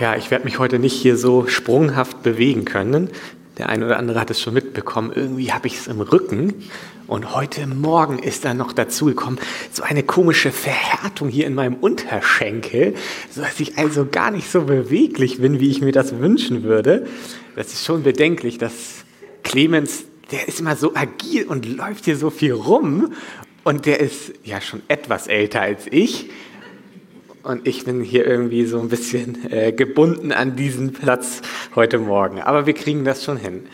Ja, ich werde mich heute nicht hier so sprunghaft bewegen können. Der eine oder andere hat es schon mitbekommen. Irgendwie habe ich es im Rücken. Und heute Morgen ist dann noch dazu gekommen, so eine komische Verhärtung hier in meinem Unterschenkel, sodass ich also gar nicht so beweglich bin, wie ich mir das wünschen würde. Das ist schon bedenklich, dass Clemens, der ist immer so agil und läuft hier so viel rum. Und der ist ja schon etwas älter als ich. Und ich bin hier irgendwie so ein bisschen äh, gebunden an diesen Platz heute Morgen. Aber wir kriegen das schon hin.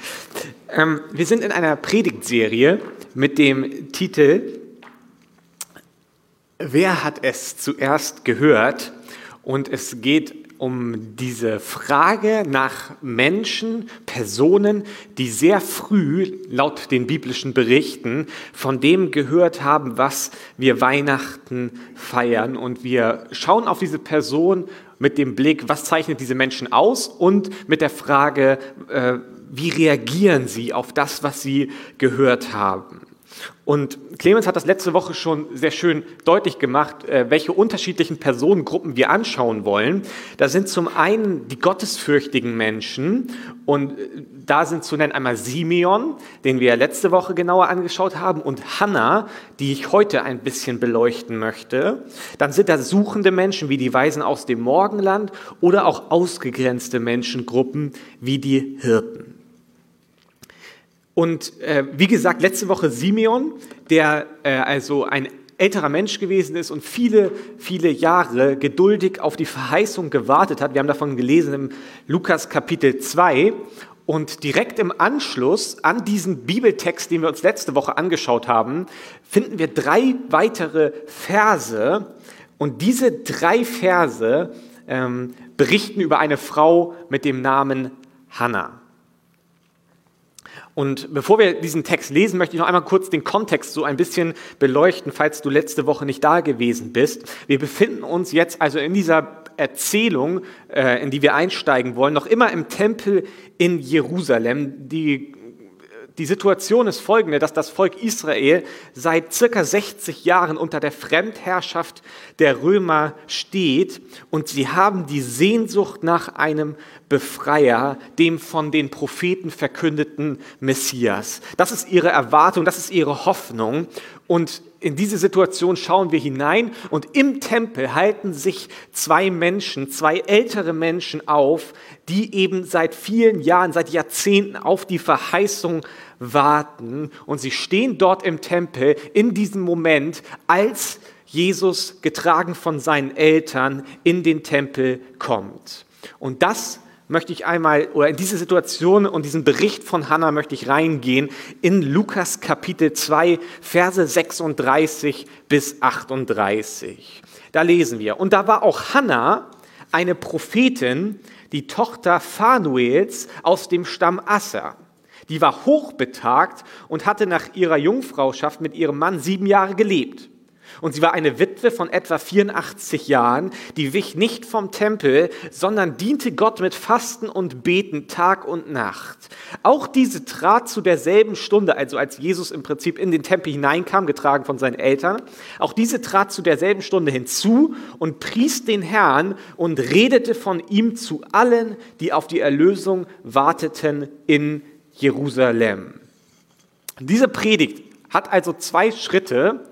Ähm, wir sind in einer Predigtserie mit dem Titel Wer hat es zuerst gehört? Und es geht um diese Frage nach Menschen, Personen, die sehr früh, laut den biblischen Berichten, von dem gehört haben, was wir Weihnachten feiern. Und wir schauen auf diese Person mit dem Blick, was zeichnet diese Menschen aus und mit der Frage, äh, wie reagieren sie auf das, was sie gehört haben. Und Clemens hat das letzte Woche schon sehr schön deutlich gemacht, äh, welche unterschiedlichen Personengruppen wir anschauen wollen. Da sind zum einen die gottesfürchtigen Menschen und äh, da sind zu nennen einmal Simeon, den wir letzte Woche genauer angeschaut haben, und Hannah, die ich heute ein bisschen beleuchten möchte. Dann sind da suchende Menschen wie die Weisen aus dem Morgenland oder auch ausgegrenzte Menschengruppen wie die Hirten. Und äh, wie gesagt, letzte Woche Simeon, der äh, also ein älterer Mensch gewesen ist und viele, viele Jahre geduldig auf die Verheißung gewartet hat. Wir haben davon gelesen im Lukas Kapitel 2. Und direkt im Anschluss an diesen Bibeltext, den wir uns letzte Woche angeschaut haben, finden wir drei weitere Verse. Und diese drei Verse ähm, berichten über eine Frau mit dem Namen Hannah. Und bevor wir diesen Text lesen, möchte ich noch einmal kurz den Kontext so ein bisschen beleuchten, falls du letzte Woche nicht da gewesen bist. Wir befinden uns jetzt also in dieser Erzählung, äh, in die wir einsteigen wollen, noch immer im Tempel in Jerusalem. Die die Situation ist folgende, dass das Volk Israel seit circa 60 Jahren unter der Fremdherrschaft der Römer steht und sie haben die Sehnsucht nach einem Befreier, dem von den Propheten verkündeten Messias. Das ist ihre Erwartung, das ist ihre Hoffnung und in diese Situation schauen wir hinein und im Tempel halten sich zwei Menschen, zwei ältere Menschen auf, die eben seit vielen Jahren, seit Jahrzehnten auf die Verheißung warten und sie stehen dort im Tempel in diesem Moment, als Jesus getragen von seinen Eltern in den Tempel kommt. Und das möchte ich einmal, oder in diese Situation und diesen Bericht von Hannah möchte ich reingehen in Lukas Kapitel 2, Verse 36 bis 38. Da lesen wir, und da war auch Hannah, eine Prophetin, die Tochter Phanuels aus dem Stamm Asser die war hochbetagt und hatte nach ihrer Jungfrauschaft mit ihrem Mann sieben Jahre gelebt. Und sie war eine Witwe von etwa 84 Jahren, die wich nicht vom Tempel, sondern diente Gott mit Fasten und Beten Tag und Nacht. Auch diese trat zu derselben Stunde, also als Jesus im Prinzip in den Tempel hineinkam, getragen von seinen Eltern, auch diese trat zu derselben Stunde hinzu und pries den Herrn und redete von ihm zu allen, die auf die Erlösung warteten in Jerusalem. Diese Predigt hat also zwei Schritte,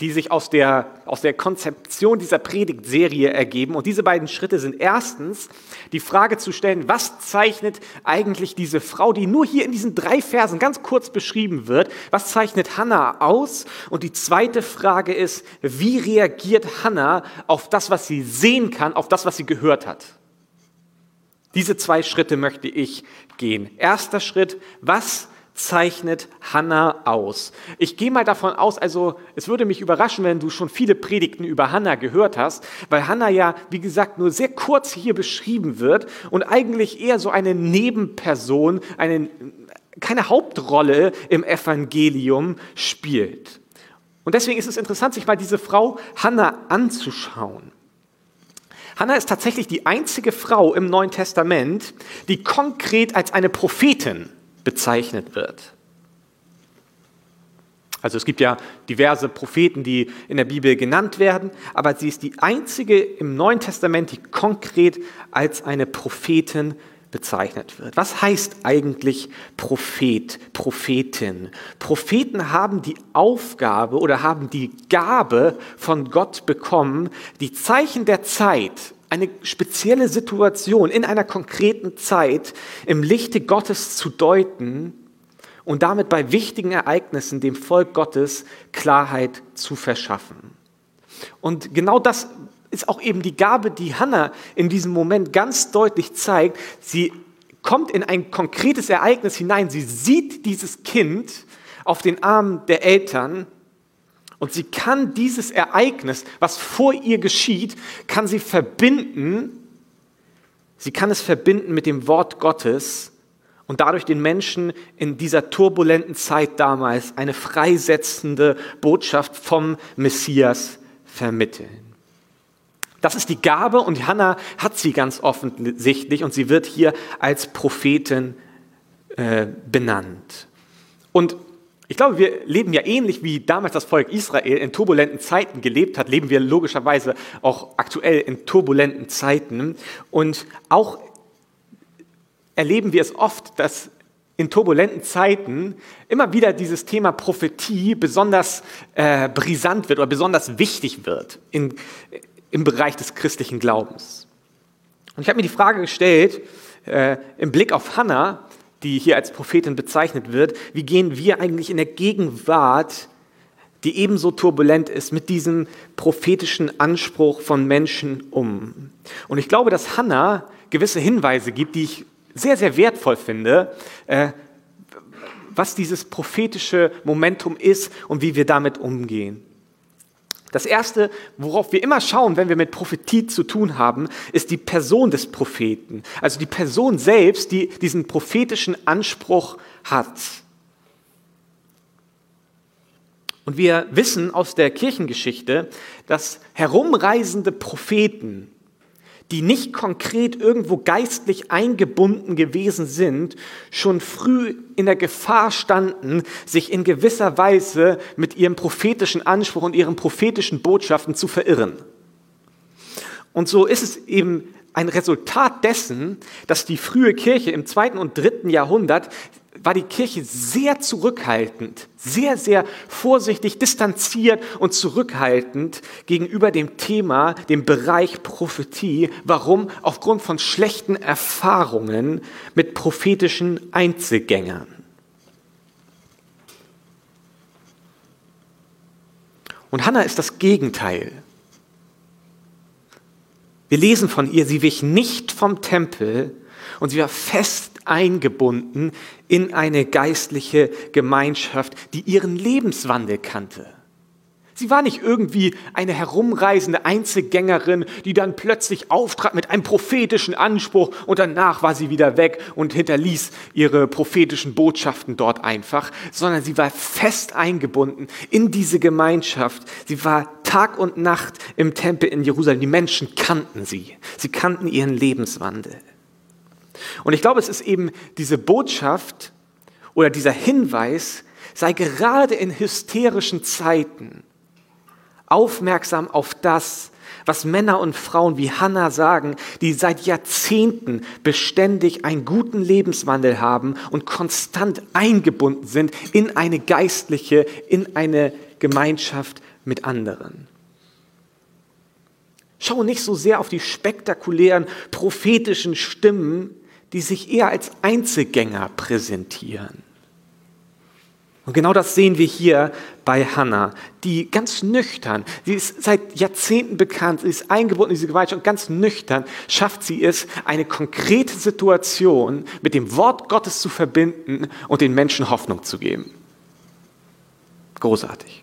die sich aus der, aus der Konzeption dieser Predigtserie ergeben. Und diese beiden Schritte sind erstens die Frage zu stellen, was zeichnet eigentlich diese Frau, die nur hier in diesen drei Versen ganz kurz beschrieben wird, was zeichnet Hannah aus? Und die zweite Frage ist, wie reagiert Hannah auf das, was sie sehen kann, auf das, was sie gehört hat? Diese zwei Schritte möchte ich gehen. Erster Schritt, was zeichnet Hannah aus? Ich gehe mal davon aus, also es würde mich überraschen, wenn du schon viele Predigten über Hannah gehört hast, weil Hannah ja, wie gesagt, nur sehr kurz hier beschrieben wird und eigentlich eher so eine Nebenperson, eine, keine Hauptrolle im Evangelium spielt. Und deswegen ist es interessant, sich mal diese Frau Hannah anzuschauen. Hannah ist tatsächlich die einzige Frau im Neuen Testament, die konkret als eine Prophetin bezeichnet wird. Also es gibt ja diverse Propheten, die in der Bibel genannt werden, aber sie ist die einzige im Neuen Testament, die konkret als eine Prophetin bezeichnet wird. Was heißt eigentlich Prophet, Prophetin? Propheten haben die Aufgabe oder haben die Gabe von Gott bekommen, die Zeichen der Zeit, eine spezielle Situation in einer konkreten Zeit im Lichte Gottes zu deuten und damit bei wichtigen Ereignissen dem Volk Gottes Klarheit zu verschaffen. Und genau das ist auch eben die Gabe, die Hannah in diesem Moment ganz deutlich zeigt. Sie kommt in ein konkretes Ereignis hinein. Sie sieht dieses Kind auf den Armen der Eltern und sie kann dieses Ereignis, was vor ihr geschieht, kann sie verbinden. Sie kann es verbinden mit dem Wort Gottes und dadurch den Menschen in dieser turbulenten Zeit damals eine freisetzende Botschaft vom Messias vermitteln. Das ist die Gabe und Hannah hat sie ganz offensichtlich und sie wird hier als Prophetin äh, benannt. Und ich glaube, wir leben ja ähnlich wie damals das Volk Israel in turbulenten Zeiten gelebt hat, leben wir logischerweise auch aktuell in turbulenten Zeiten. Und auch erleben wir es oft, dass in turbulenten Zeiten immer wieder dieses Thema Prophetie besonders äh, brisant wird oder besonders wichtig wird in, im Bereich des christlichen Glaubens. Und ich habe mir die Frage gestellt, äh, im Blick auf Hannah, die hier als Prophetin bezeichnet wird, wie gehen wir eigentlich in der Gegenwart, die ebenso turbulent ist, mit diesem prophetischen Anspruch von Menschen um? Und ich glaube, dass Hannah gewisse Hinweise gibt, die ich sehr, sehr wertvoll finde, äh, was dieses prophetische Momentum ist und wie wir damit umgehen. Das Erste, worauf wir immer schauen, wenn wir mit Prophetie zu tun haben, ist die Person des Propheten. Also die Person selbst, die diesen prophetischen Anspruch hat. Und wir wissen aus der Kirchengeschichte, dass herumreisende Propheten die nicht konkret irgendwo geistlich eingebunden gewesen sind, schon früh in der Gefahr standen, sich in gewisser Weise mit ihrem prophetischen Anspruch und ihren prophetischen Botschaften zu verirren. Und so ist es eben ein Resultat dessen, dass die frühe Kirche im zweiten und dritten Jahrhundert war die Kirche sehr zurückhaltend, sehr, sehr vorsichtig, distanziert und zurückhaltend gegenüber dem Thema, dem Bereich Prophetie. Warum? Aufgrund von schlechten Erfahrungen mit prophetischen Einzelgängern. Und Hannah ist das Gegenteil. Wir lesen von ihr, sie wich nicht vom Tempel und sie war fest eingebunden in eine geistliche Gemeinschaft, die ihren Lebenswandel kannte. Sie war nicht irgendwie eine herumreisende Einzelgängerin, die dann plötzlich auftrat mit einem prophetischen Anspruch und danach war sie wieder weg und hinterließ ihre prophetischen Botschaften dort einfach, sondern sie war fest eingebunden in diese Gemeinschaft. Sie war Tag und Nacht im Tempel in Jerusalem. Die Menschen kannten sie. Sie kannten ihren Lebenswandel. Und ich glaube, es ist eben diese Botschaft oder dieser Hinweis, sei gerade in hysterischen Zeiten aufmerksam auf das, was Männer und Frauen wie Hannah sagen, die seit Jahrzehnten beständig einen guten Lebenswandel haben und konstant eingebunden sind in eine geistliche, in eine Gemeinschaft mit anderen. Schau nicht so sehr auf die spektakulären prophetischen Stimmen, die sich eher als Einzelgänger präsentieren. Und genau das sehen wir hier bei Hannah, die ganz nüchtern, sie ist seit Jahrzehnten bekannt, sie ist eingebunden in diese Gemeinschaft und ganz nüchtern schafft sie es, eine konkrete Situation mit dem Wort Gottes zu verbinden und den Menschen Hoffnung zu geben. Großartig.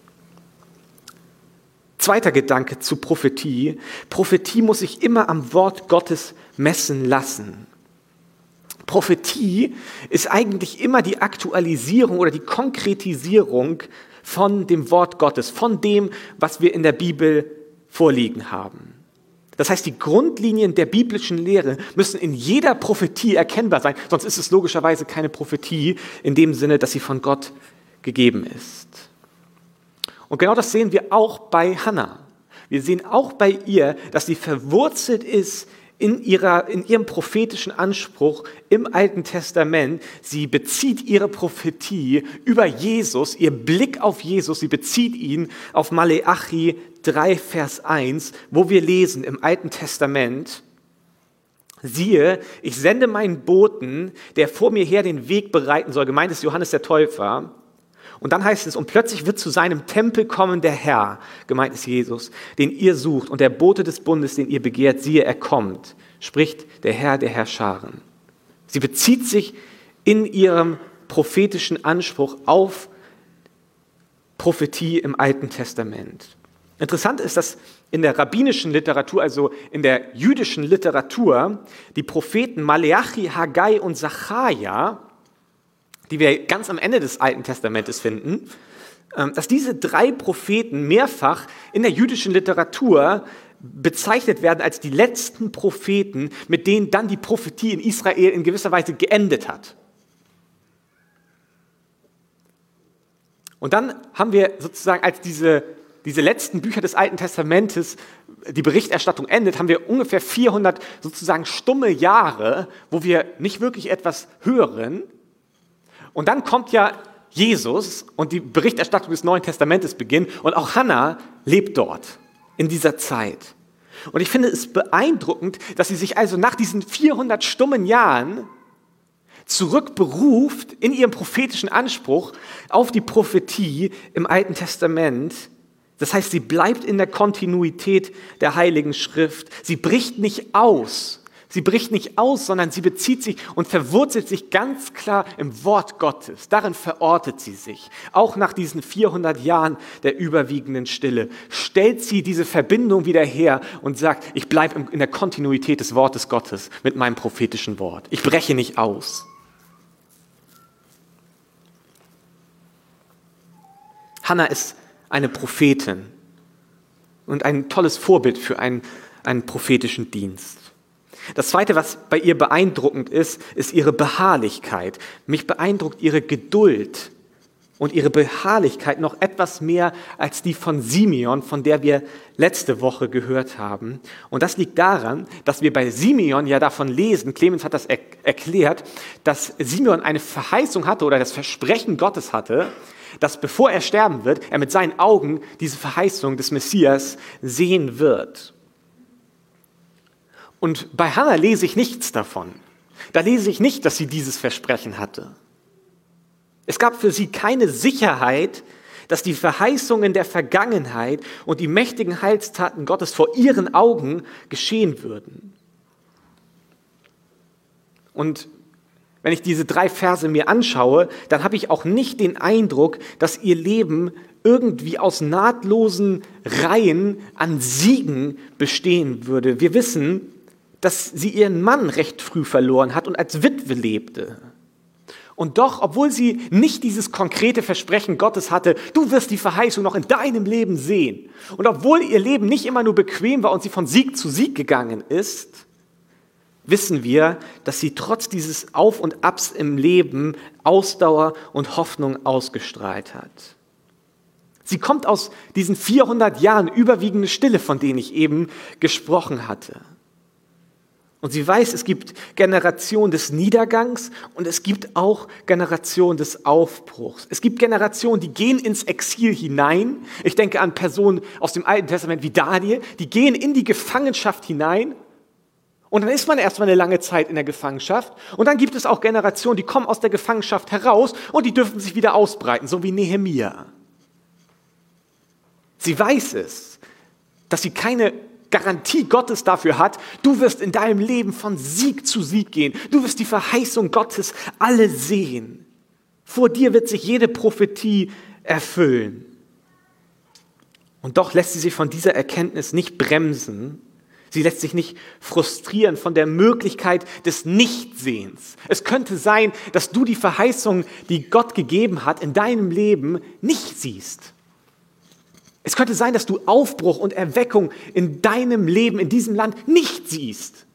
Zweiter Gedanke zu Prophetie. Prophetie muss sich immer am Wort Gottes messen lassen. Prophetie ist eigentlich immer die Aktualisierung oder die Konkretisierung von dem Wort Gottes, von dem, was wir in der Bibel vorliegen haben. Das heißt, die Grundlinien der biblischen Lehre müssen in jeder Prophetie erkennbar sein, sonst ist es logischerweise keine Prophetie in dem Sinne, dass sie von Gott gegeben ist. Und genau das sehen wir auch bei Hannah. Wir sehen auch bei ihr, dass sie verwurzelt ist in, ihrer, in ihrem prophetischen Anspruch im Alten Testament. Sie bezieht ihre Prophetie über Jesus, ihr Blick auf Jesus, sie bezieht ihn auf Maleachi 3, Vers 1, wo wir lesen im Alten Testament, siehe, ich sende meinen Boten, der vor mir her den Weg bereiten soll, gemeint ist Johannes der Täufer, und dann heißt es, und plötzlich wird zu seinem Tempel kommen der Herr, gemeint ist Jesus, den ihr sucht, und der Bote des Bundes, den ihr begehrt, siehe, er kommt, spricht der Herr der Herrscharen. Sie bezieht sich in ihrem prophetischen Anspruch auf Prophetie im Alten Testament. Interessant ist, dass in der rabbinischen Literatur, also in der jüdischen Literatur, die Propheten Maleachi, Haggai und Zachariah die wir ganz am Ende des Alten Testamentes finden, ähm, dass diese drei Propheten mehrfach in der jüdischen Literatur bezeichnet werden als die letzten Propheten, mit denen dann die Prophetie in Israel in gewisser Weise geendet hat. Und dann haben wir sozusagen als diese, diese letzten Bücher des Alten Testamentes die Berichterstattung endet, haben wir ungefähr 400 sozusagen stumme Jahre, wo wir nicht wirklich etwas hören, und dann kommt ja Jesus und die Berichterstattung des Neuen Testamentes beginnt und auch Hannah lebt dort in dieser Zeit. Und ich finde es beeindruckend, dass sie sich also nach diesen 400 stummen Jahren zurückberuft in ihrem prophetischen Anspruch auf die Prophetie im Alten Testament. Das heißt, sie bleibt in der Kontinuität der Heiligen Schrift. Sie bricht nicht aus Sie bricht nicht aus, sondern sie bezieht sich und verwurzelt sich ganz klar im Wort Gottes. Darin verortet sie sich. Auch nach diesen 400 Jahren der überwiegenden Stille stellt sie diese Verbindung wieder her und sagt, ich bleibe in der Kontinuität des Wortes Gottes mit meinem prophetischen Wort. Ich breche nicht aus. Hannah ist eine Prophetin und ein tolles Vorbild für einen, einen prophetischen Dienst. Das Zweite, was bei ihr beeindruckend ist, ist ihre Beharrlichkeit. Mich beeindruckt ihre Geduld und ihre Beharrlichkeit noch etwas mehr als die von Simeon, von der wir letzte Woche gehört haben. Und das liegt daran, dass wir bei Simeon ja davon lesen, Clemens hat das er erklärt, dass Simeon eine Verheißung hatte oder das Versprechen Gottes hatte, dass bevor er sterben wird, er mit seinen Augen diese Verheißung des Messias sehen wird. Und bei Hannah lese ich nichts davon. Da lese ich nicht, dass sie dieses Versprechen hatte. Es gab für sie keine Sicherheit, dass die Verheißungen der Vergangenheit und die mächtigen Heilstaten Gottes vor ihren Augen geschehen würden. Und wenn ich diese drei Verse mir anschaue, dann habe ich auch nicht den Eindruck, dass ihr Leben irgendwie aus nahtlosen Reihen an Siegen bestehen würde. Wir wissen, dass sie ihren Mann recht früh verloren hat und als Witwe lebte. Und doch, obwohl sie nicht dieses konkrete Versprechen Gottes hatte, du wirst die Verheißung noch in deinem Leben sehen. Und obwohl ihr Leben nicht immer nur bequem war und sie von Sieg zu Sieg gegangen ist, wissen wir, dass sie trotz dieses Auf und Abs im Leben Ausdauer und Hoffnung ausgestrahlt hat. Sie kommt aus diesen 400 Jahren überwiegende Stille, von denen ich eben gesprochen hatte. Und sie weiß, es gibt Generation des Niedergangs und es gibt auch Generation des Aufbruchs. Es gibt Generationen, die gehen ins Exil hinein. Ich denke an Personen aus dem Alten Testament wie Daniel, die gehen in die Gefangenschaft hinein. Und dann ist man erstmal eine lange Zeit in der Gefangenschaft. Und dann gibt es auch Generationen, die kommen aus der Gefangenschaft heraus und die dürfen sich wieder ausbreiten, so wie Nehemia. Sie weiß es, dass sie keine Garantie Gottes dafür hat, du wirst in deinem Leben von Sieg zu Sieg gehen. Du wirst die Verheißung Gottes alle sehen. Vor dir wird sich jede Prophetie erfüllen. Und doch lässt sie sich von dieser Erkenntnis nicht bremsen. Sie lässt sich nicht frustrieren von der Möglichkeit des Nichtsehens. Es könnte sein, dass du die Verheißung, die Gott gegeben hat, in deinem Leben nicht siehst. Es könnte sein, dass du Aufbruch und Erweckung in deinem Leben, in diesem Land nicht siehst.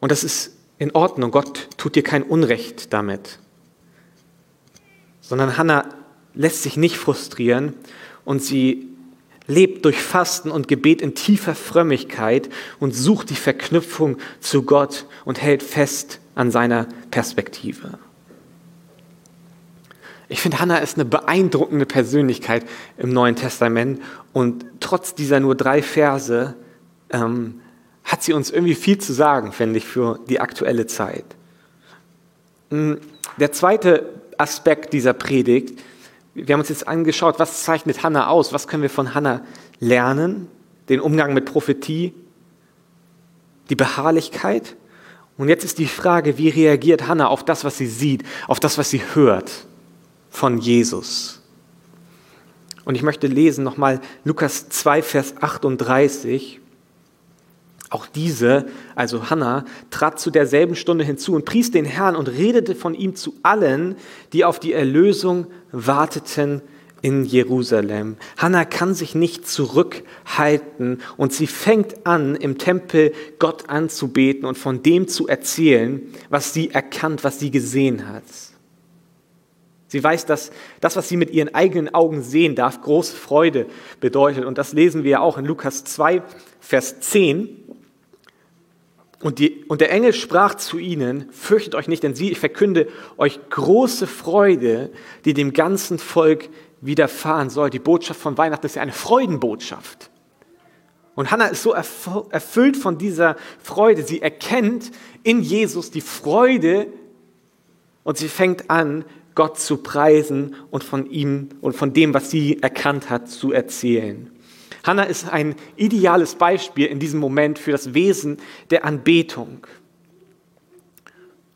Und das ist in Ordnung. Gott tut dir kein Unrecht damit. Sondern Hannah lässt sich nicht frustrieren und sie lebt durch Fasten und Gebet in tiefer Frömmigkeit und sucht die Verknüpfung zu Gott und hält fest an seiner Perspektive. Ich finde, Hannah ist eine beeindruckende Persönlichkeit im Neuen Testament und trotz dieser nur drei Verse ähm, hat sie uns irgendwie viel zu sagen, finde ich, für die aktuelle Zeit. Hm, der zweite Aspekt dieser Predigt wir haben uns jetzt angeschaut, was zeichnet Hannah aus? Was können wir von Hannah lernen? Den Umgang mit Prophetie, die Beharrlichkeit. Und jetzt ist die Frage, wie reagiert Hannah auf das, was sie sieht, auf das, was sie hört von Jesus? Und ich möchte lesen nochmal Lukas 2, Vers 38. Auch diese, also Hannah, trat zu derselben Stunde hinzu und pries den Herrn und redete von ihm zu allen, die auf die Erlösung warteten in Jerusalem. Hannah kann sich nicht zurückhalten und sie fängt an, im Tempel Gott anzubeten und von dem zu erzählen, was sie erkannt, was sie gesehen hat. Sie weiß, dass das, was sie mit ihren eigenen Augen sehen darf, große Freude bedeutet. Und das lesen wir auch in Lukas 2, Vers 10. Und, die, und der Engel sprach zu ihnen, fürchtet euch nicht, denn sie, ich verkünde euch große Freude, die dem ganzen Volk widerfahren soll. Die Botschaft von Weihnachten ist ja eine Freudenbotschaft. Und Hannah ist so erfüllt von dieser Freude. Sie erkennt in Jesus die Freude und sie fängt an, Gott zu preisen und von ihm und von dem, was sie erkannt hat, zu erzählen. Hannah ist ein ideales Beispiel in diesem Moment für das Wesen der Anbetung.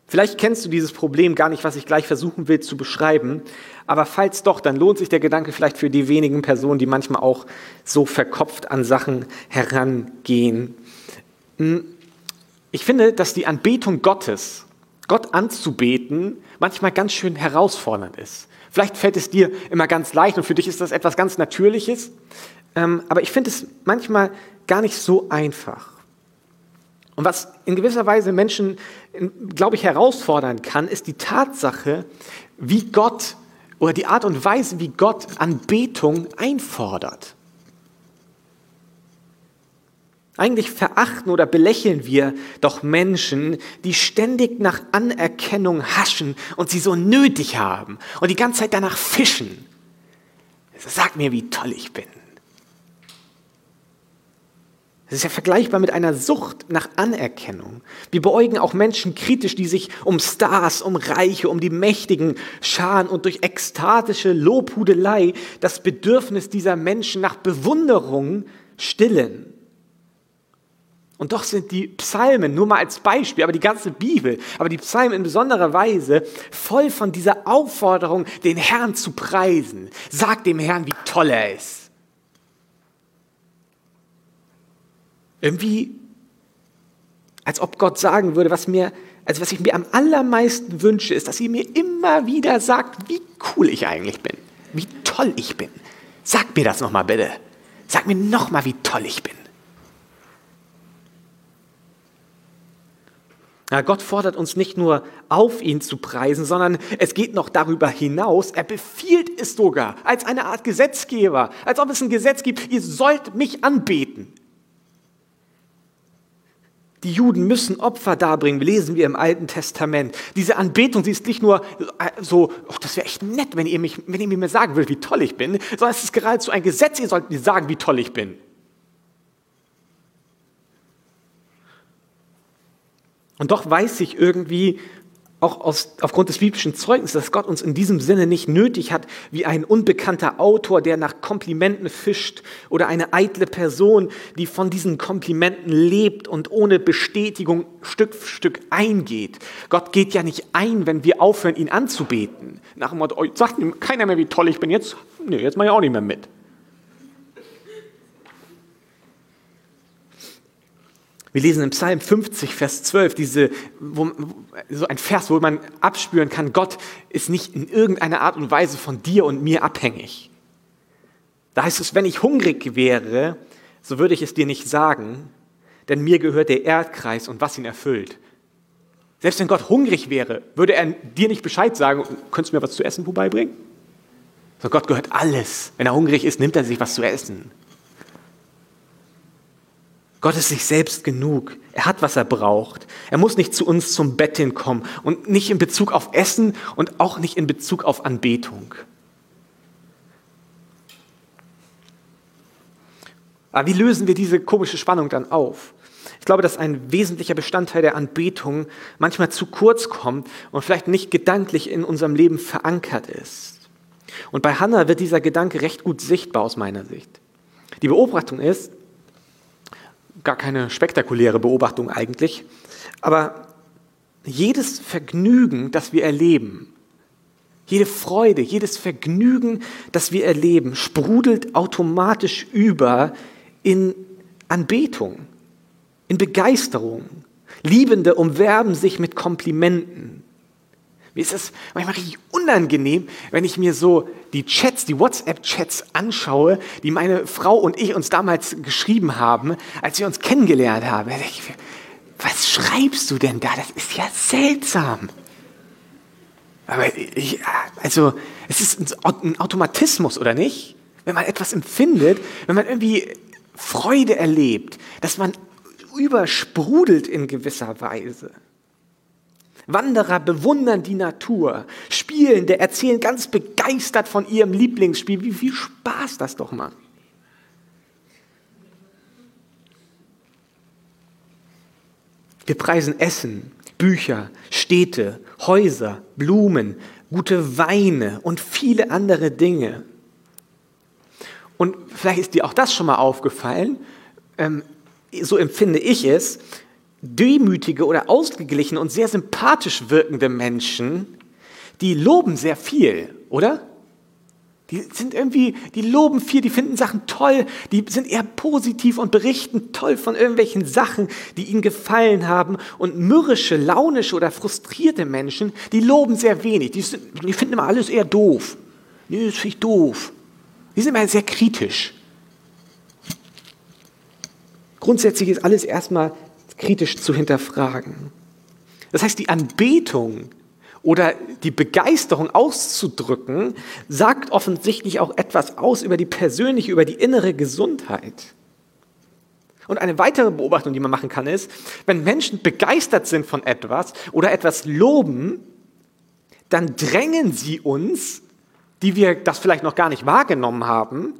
Vielleicht kennst du dieses Problem gar nicht, was ich gleich versuchen will zu beschreiben, aber falls doch, dann lohnt sich der Gedanke vielleicht für die wenigen Personen, die manchmal auch so verkopft an Sachen herangehen. Hm, ich finde, dass die Anbetung Gottes, Gott anzubeten, manchmal ganz schön herausfordernd ist. Vielleicht fällt es dir immer ganz leicht und für dich ist das etwas ganz Natürliches. Ähm, aber ich finde es manchmal gar nicht so einfach. Und was in gewisser Weise Menschen, glaube ich, herausfordern kann, ist die Tatsache, wie Gott oder die Art und Weise, wie Gott Anbetung einfordert. Eigentlich verachten oder belächeln wir doch Menschen, die ständig nach Anerkennung haschen und sie so nötig haben und die ganze Zeit danach fischen. Sag mir, wie toll ich bin. Das ist ja vergleichbar mit einer Sucht nach Anerkennung. Wir beäugen auch Menschen kritisch, die sich um Stars, um Reiche, um die Mächtigen scharen und durch ekstatische Lobhudelei das Bedürfnis dieser Menschen nach Bewunderung stillen. Und doch sind die Psalmen, nur mal als Beispiel, aber die ganze Bibel, aber die Psalmen in besonderer Weise voll von dieser Aufforderung, den Herrn zu preisen. Sag dem Herrn, wie toll er ist. Irgendwie, als ob Gott sagen würde, was mir, also was ich mir am allermeisten wünsche, ist, dass ihr mir immer wieder sagt, wie cool ich eigentlich bin, wie toll ich bin. Sag mir das nochmal bitte. Sag mir nochmal, wie toll ich bin. Ja, Gott fordert uns nicht nur auf, ihn zu preisen, sondern es geht noch darüber hinaus. Er befiehlt es sogar als eine Art Gesetzgeber, als ob es ein Gesetz gibt, ihr sollt mich anbeten. Die Juden müssen Opfer darbringen, lesen wir im Alten Testament. Diese Anbetung, sie ist nicht nur so, oh, das wäre echt nett, wenn ihr, mich, wenn ihr mir sagen würdet, wie toll ich bin, sondern es ist geradezu ein Gesetz, ihr sollt mir sagen, wie toll ich bin. Und doch weiß ich irgendwie, auch aus, aufgrund des biblischen Zeugnisses, dass Gott uns in diesem Sinne nicht nötig hat, wie ein unbekannter Autor, der nach Komplimenten fischt oder eine eitle Person, die von diesen Komplimenten lebt und ohne Bestätigung Stück für Stück eingeht. Gott geht ja nicht ein, wenn wir aufhören, ihn anzubeten. Nach dem Motto, sagt mir keiner mehr, wie toll ich bin, jetzt, nee, jetzt mache ich auch nicht mehr mit. Wir lesen im Psalm 50, Vers 12, diese, wo, so ein Vers, wo man abspüren kann, Gott ist nicht in irgendeiner Art und Weise von dir und mir abhängig. Da heißt es, wenn ich hungrig wäre, so würde ich es dir nicht sagen, denn mir gehört der Erdkreis und was ihn erfüllt. Selbst wenn Gott hungrig wäre, würde er dir nicht Bescheid sagen, könntest du mir was zu essen vorbeibringen? So Gott gehört alles. Wenn er hungrig ist, nimmt er sich was zu essen. Gott ist sich selbst genug. Er hat, was er braucht. Er muss nicht zu uns zum Bett hinkommen und nicht in Bezug auf Essen und auch nicht in Bezug auf Anbetung. Aber wie lösen wir diese komische Spannung dann auf? Ich glaube, dass ein wesentlicher Bestandteil der Anbetung manchmal zu kurz kommt und vielleicht nicht gedanklich in unserem Leben verankert ist. Und bei Hannah wird dieser Gedanke recht gut sichtbar aus meiner Sicht. Die Beobachtung ist, gar keine spektakuläre Beobachtung eigentlich, aber jedes Vergnügen, das wir erleben, jede Freude, jedes Vergnügen, das wir erleben, sprudelt automatisch über in Anbetung, in Begeisterung. Liebende umwerben sich mit Komplimenten. Mir ist es manchmal richtig unangenehm, wenn ich mir so die Chats, die WhatsApp-Chats anschaue, die meine Frau und ich uns damals geschrieben haben, als wir uns kennengelernt haben. Was schreibst du denn da? Das ist ja seltsam. Aber ich, also, es ist ein Automatismus, oder nicht? Wenn man etwas empfindet, wenn man irgendwie Freude erlebt, dass man übersprudelt in gewisser Weise. Wanderer bewundern die Natur. Spielende erzählen ganz begeistert von ihrem Lieblingsspiel. Wie viel Spaß das doch macht. Wir preisen Essen, Bücher, Städte, Häuser, Blumen, gute Weine und viele andere Dinge. Und vielleicht ist dir auch das schon mal aufgefallen, ähm, so empfinde ich es, demütige oder ausgeglichene und sehr sympathisch wirkende Menschen, die loben sehr viel, oder? Die sind irgendwie, die loben viel, die finden Sachen toll, die sind eher positiv und berichten toll von irgendwelchen Sachen, die ihnen gefallen haben. Und mürrische, launische oder frustrierte Menschen, die loben sehr wenig. Die, sind, die finden immer alles eher doof. Nee, das finde ich doof. Die sind immer sehr kritisch. Grundsätzlich ist alles erstmal kritisch zu hinterfragen. Das heißt, die Anbetung oder die Begeisterung auszudrücken, sagt offensichtlich auch etwas aus über die persönliche, über die innere Gesundheit. Und eine weitere Beobachtung, die man machen kann, ist, wenn Menschen begeistert sind von etwas oder etwas loben, dann drängen sie uns, die wir das vielleicht noch gar nicht wahrgenommen haben,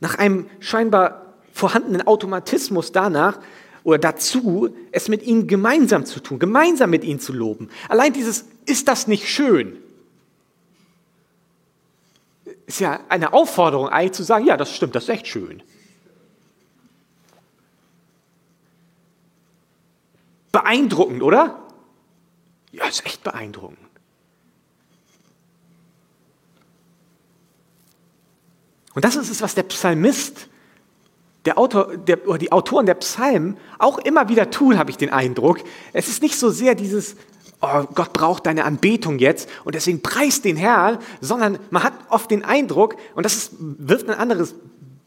nach einem scheinbar vorhandenen Automatismus danach, oder dazu, es mit ihnen gemeinsam zu tun, gemeinsam mit ihnen zu loben. Allein dieses, ist das nicht schön? Ist ja eine Aufforderung eigentlich zu sagen, ja, das stimmt, das ist echt schön. Beeindruckend, oder? Ja, ist echt beeindruckend. Und das ist es, was der Psalmist der Autor, der, oder die Autoren der Psalmen auch immer wieder tun, habe ich den Eindruck. Es ist nicht so sehr dieses, oh, Gott braucht deine Anbetung jetzt und deswegen preist den Herrn, sondern man hat oft den Eindruck, und das ist, wirft ein anderes,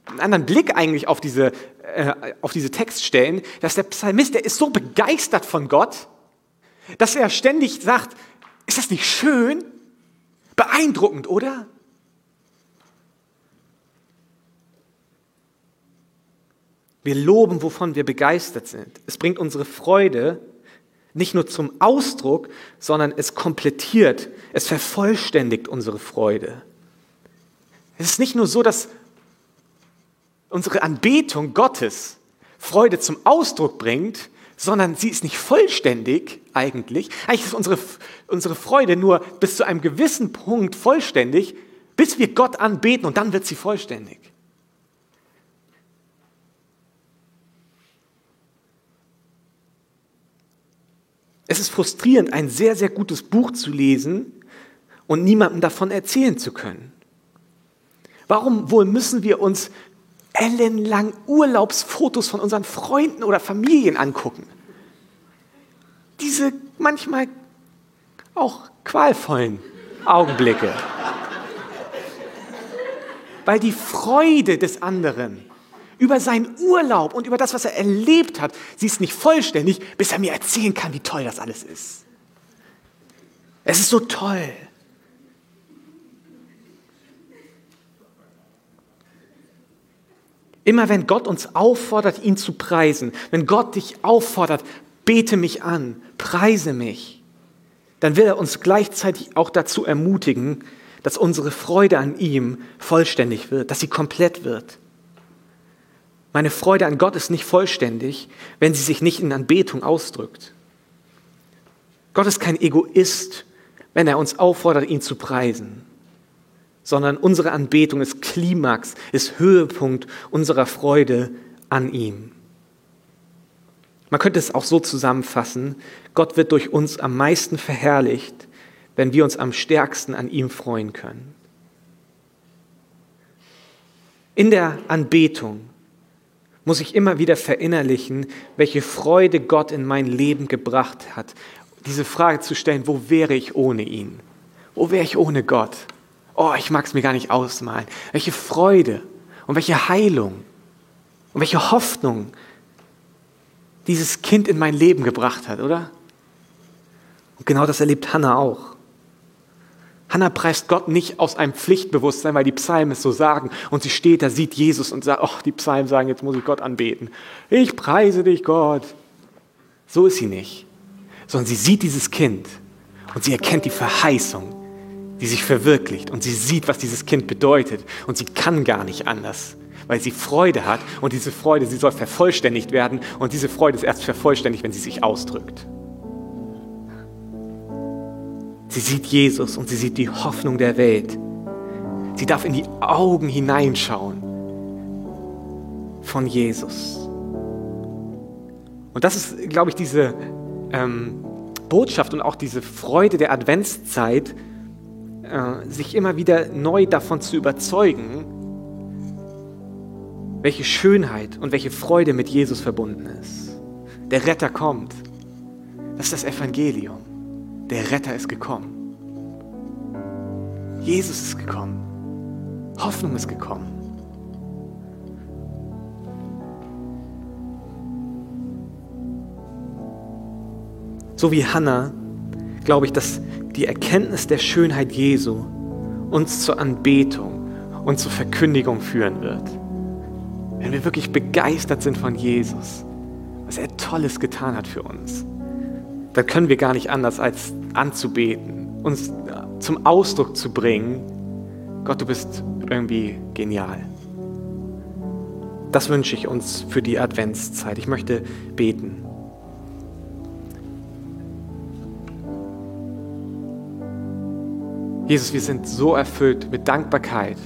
einen anderen Blick eigentlich auf diese, äh, auf diese Textstellen, dass der Psalmist, der ist so begeistert von Gott, dass er ständig sagt, ist das nicht schön? Beeindruckend, oder? Wir loben, wovon wir begeistert sind. Es bringt unsere Freude nicht nur zum Ausdruck, sondern es komplettiert, es vervollständigt unsere Freude. Es ist nicht nur so, dass unsere Anbetung Gottes Freude zum Ausdruck bringt, sondern sie ist nicht vollständig eigentlich. Eigentlich ist unsere, unsere Freude nur bis zu einem gewissen Punkt vollständig, bis wir Gott anbeten und dann wird sie vollständig. Es ist frustrierend, ein sehr, sehr gutes Buch zu lesen und niemandem davon erzählen zu können. Warum wohl müssen wir uns ellenlang Urlaubsfotos von unseren Freunden oder Familien angucken? Diese manchmal auch qualvollen Augenblicke. Weil die Freude des anderen über seinen Urlaub und über das, was er erlebt hat. Sie ist nicht vollständig, bis er mir erzählen kann, wie toll das alles ist. Es ist so toll. Immer wenn Gott uns auffordert, ihn zu preisen, wenn Gott dich auffordert, bete mich an, preise mich, dann will er uns gleichzeitig auch dazu ermutigen, dass unsere Freude an ihm vollständig wird, dass sie komplett wird. Meine Freude an Gott ist nicht vollständig, wenn sie sich nicht in Anbetung ausdrückt. Gott ist kein Egoist, wenn er uns auffordert, ihn zu preisen, sondern unsere Anbetung ist Klimax, ist Höhepunkt unserer Freude an ihm. Man könnte es auch so zusammenfassen, Gott wird durch uns am meisten verherrlicht, wenn wir uns am stärksten an ihm freuen können. In der Anbetung muss ich immer wieder verinnerlichen, welche Freude Gott in mein Leben gebracht hat. Diese Frage zu stellen, wo wäre ich ohne ihn? Wo wäre ich ohne Gott? Oh, ich mag es mir gar nicht ausmalen. Welche Freude und welche Heilung und welche Hoffnung dieses Kind in mein Leben gebracht hat, oder? Und genau das erlebt Hannah auch. Hannah preist Gott nicht aus einem Pflichtbewusstsein, weil die Psalmen es so sagen. Und sie steht da, sieht Jesus und sagt, oh, die Psalmen sagen, jetzt muss ich Gott anbeten. Ich preise dich, Gott. So ist sie nicht. Sondern sie sieht dieses Kind und sie erkennt die Verheißung, die sich verwirklicht. Und sie sieht, was dieses Kind bedeutet. Und sie kann gar nicht anders, weil sie Freude hat. Und diese Freude, sie soll vervollständigt werden. Und diese Freude ist erst vervollständigt, wenn sie sich ausdrückt. Sie sieht Jesus und sie sieht die Hoffnung der Welt. Sie darf in die Augen hineinschauen von Jesus. Und das ist, glaube ich, diese ähm, Botschaft und auch diese Freude der Adventszeit, äh, sich immer wieder neu davon zu überzeugen, welche Schönheit und welche Freude mit Jesus verbunden ist. Der Retter kommt. Das ist das Evangelium. Der Retter ist gekommen. Jesus ist gekommen. Hoffnung ist gekommen. So wie Hannah glaube ich, dass die Erkenntnis der Schönheit Jesu uns zur Anbetung und zur Verkündigung führen wird. Wenn wir wirklich begeistert sind von Jesus, was er Tolles getan hat für uns dann können wir gar nicht anders als anzubeten, uns zum Ausdruck zu bringen, Gott, du bist irgendwie genial. Das wünsche ich uns für die Adventszeit. Ich möchte beten. Jesus, wir sind so erfüllt mit Dankbarkeit,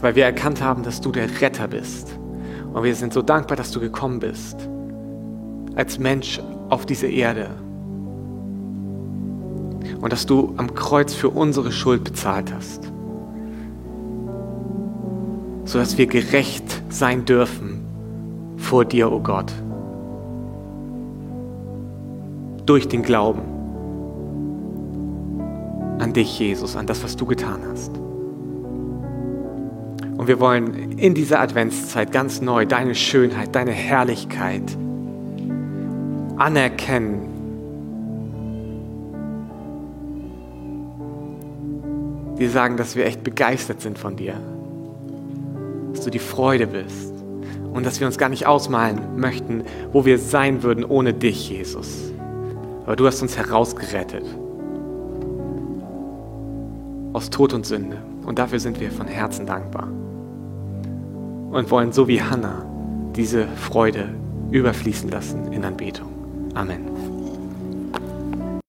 weil wir erkannt haben, dass du der Retter bist. Und wir sind so dankbar, dass du gekommen bist als Mensch auf diese Erde. Und dass du am Kreuz für unsere Schuld bezahlt hast. Sodass wir gerecht sein dürfen vor dir, o oh Gott. Durch den Glauben an dich, Jesus, an das, was du getan hast. Und wir wollen in dieser Adventszeit ganz neu deine Schönheit, deine Herrlichkeit, anerkennen. Wir sagen, dass wir echt begeistert sind von dir, dass du die Freude bist und dass wir uns gar nicht ausmalen möchten, wo wir sein würden ohne dich, Jesus. Aber du hast uns herausgerettet aus Tod und Sünde. Und dafür sind wir von Herzen dankbar. Und wollen so wie Hannah diese Freude überfließen lassen in Anbetung. Amen.